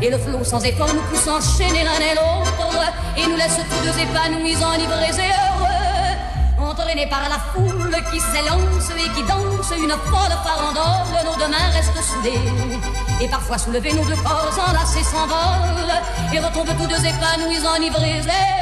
Et le flot sans effort nous pousse enchaîner l'un et l'autre, et nous laisse tous deux épanouis, enivrés et heureux. Entraînés par la foule qui s'élance et qui danse une folle farandole, nos deux mains restent soudées. Et parfois soulevés, nos deux corps enlacés s'envolent, et retombent tous deux épanouis, enivrés.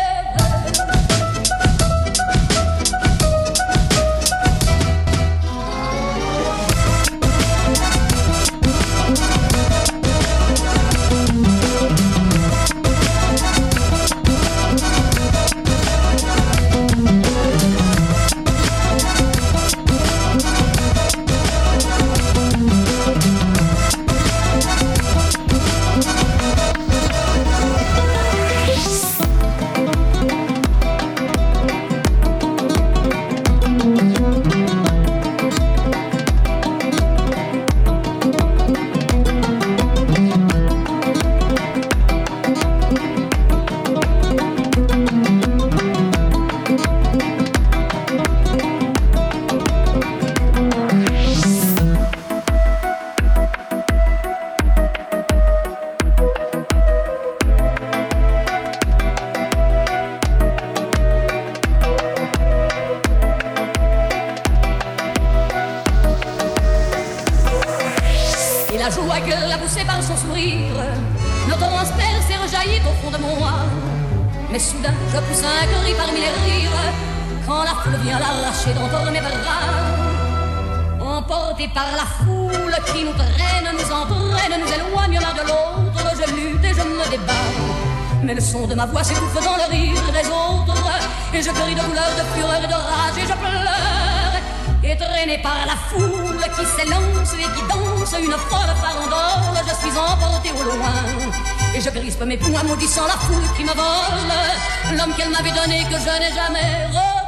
Vole, l'homme qu'elle m'avait donné que je n'ai jamais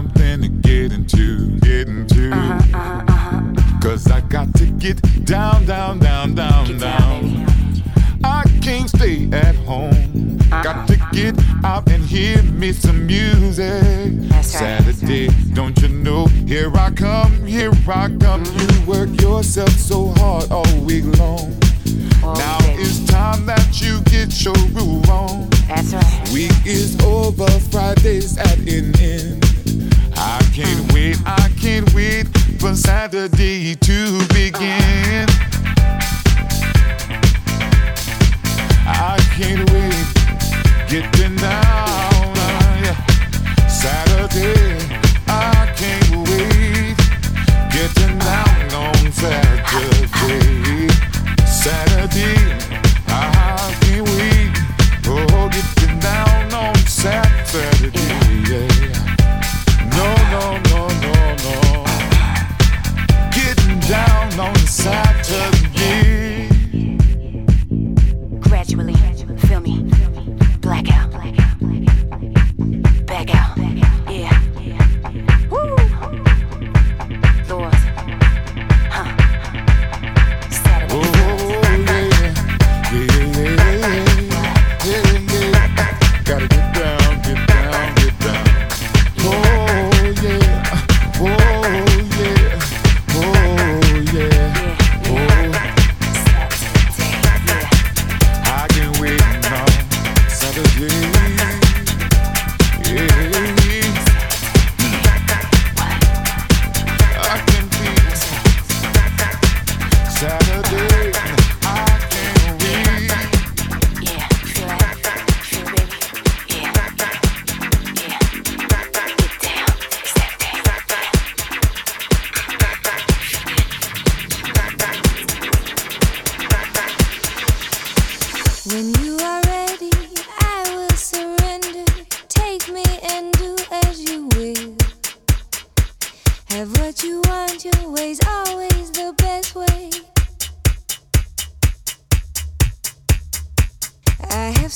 something to get into, get into. Uh-huh, uh-huh, uh-huh. Cause I got to get down, down, down, down, get down. down I can't stay at home. Uh-uh. Got to get out and hear me some music. Right, Saturday, right. don't you know? Here I come, here I come. Mm-hmm. You work yourself so hard all week long. Oh, now baby. it's time that you get your groove on. That's right. Week is over, Friday's at an end. I can't wait, I can't wait for Saturday to begin. I can't wait, get down.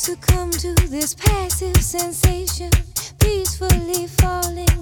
to come to this passive sensation, peacefully falling.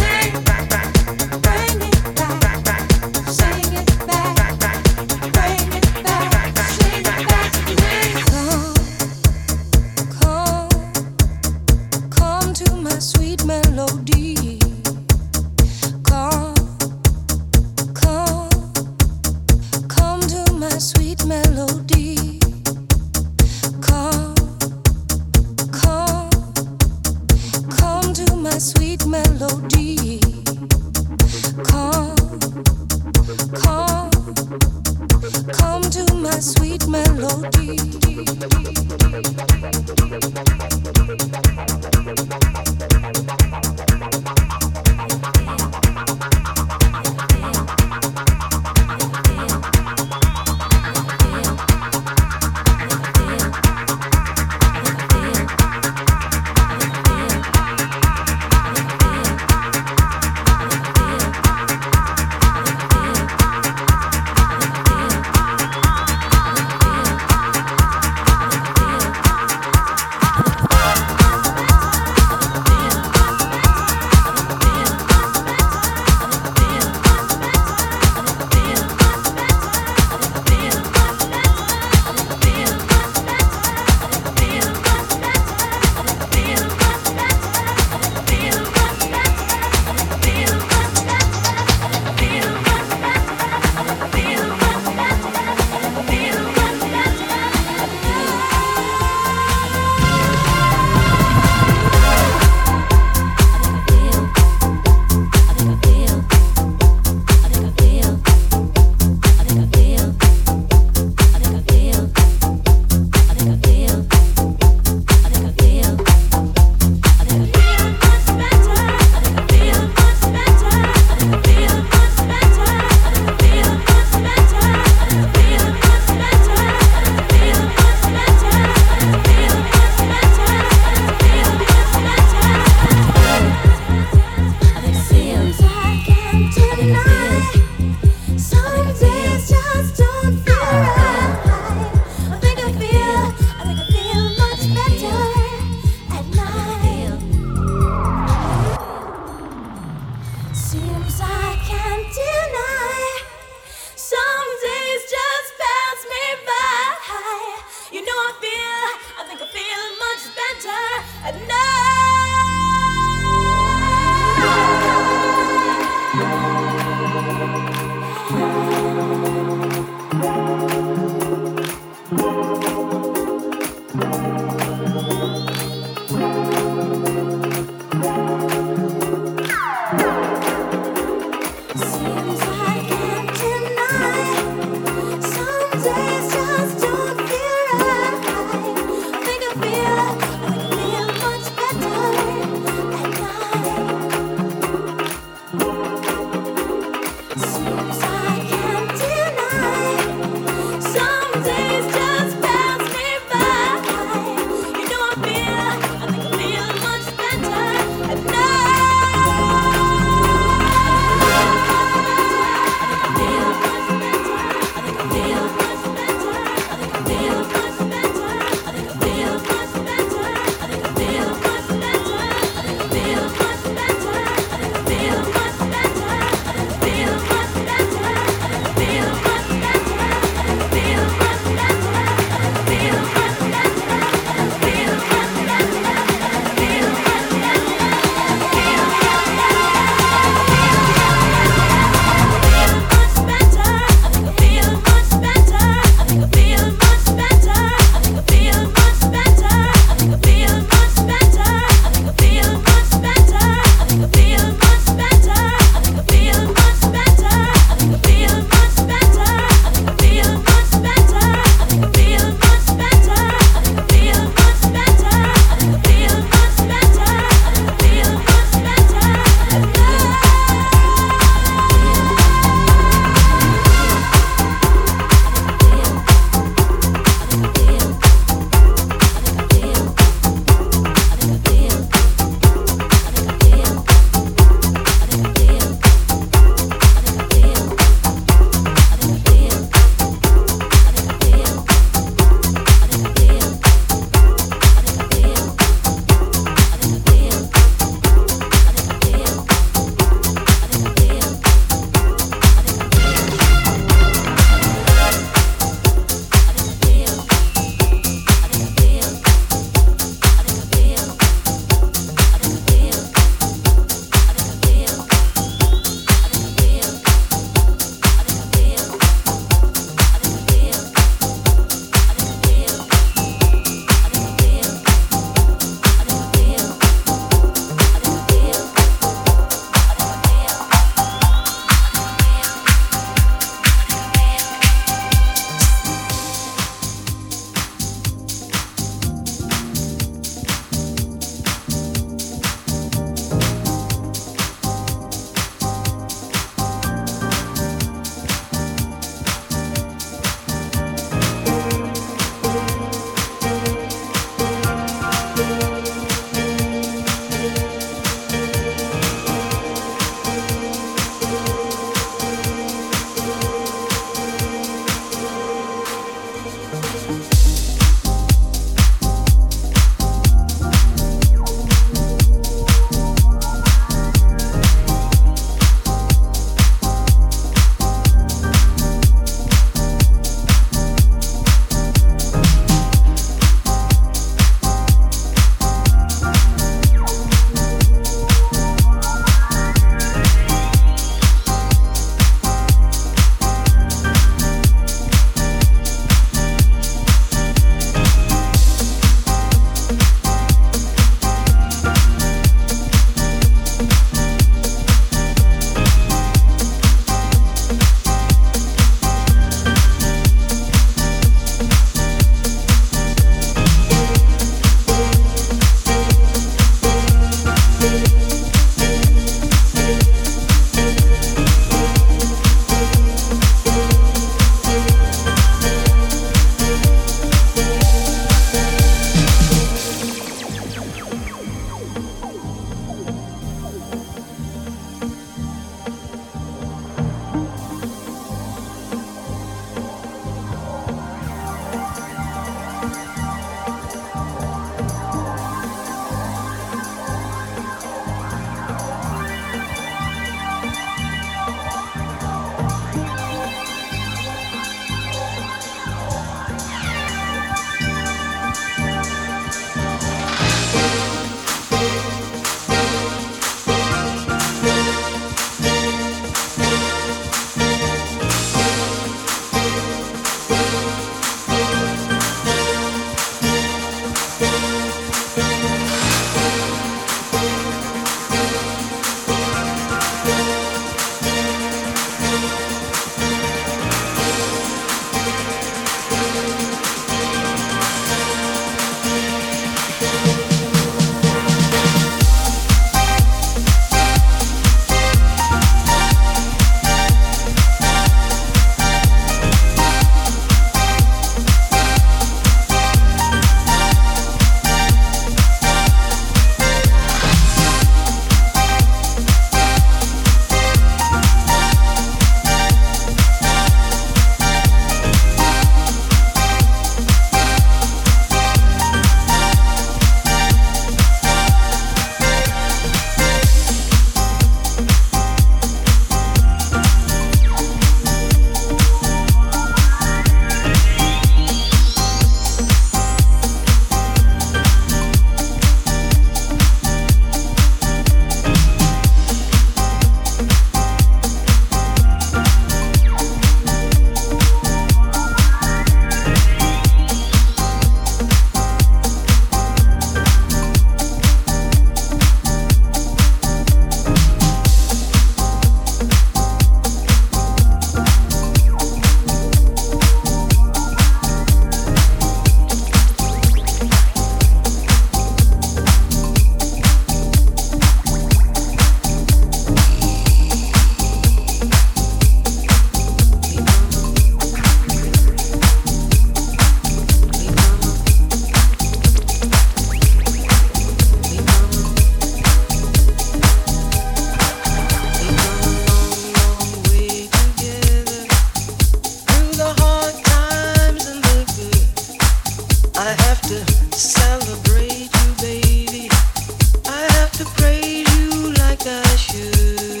to praise you like I should.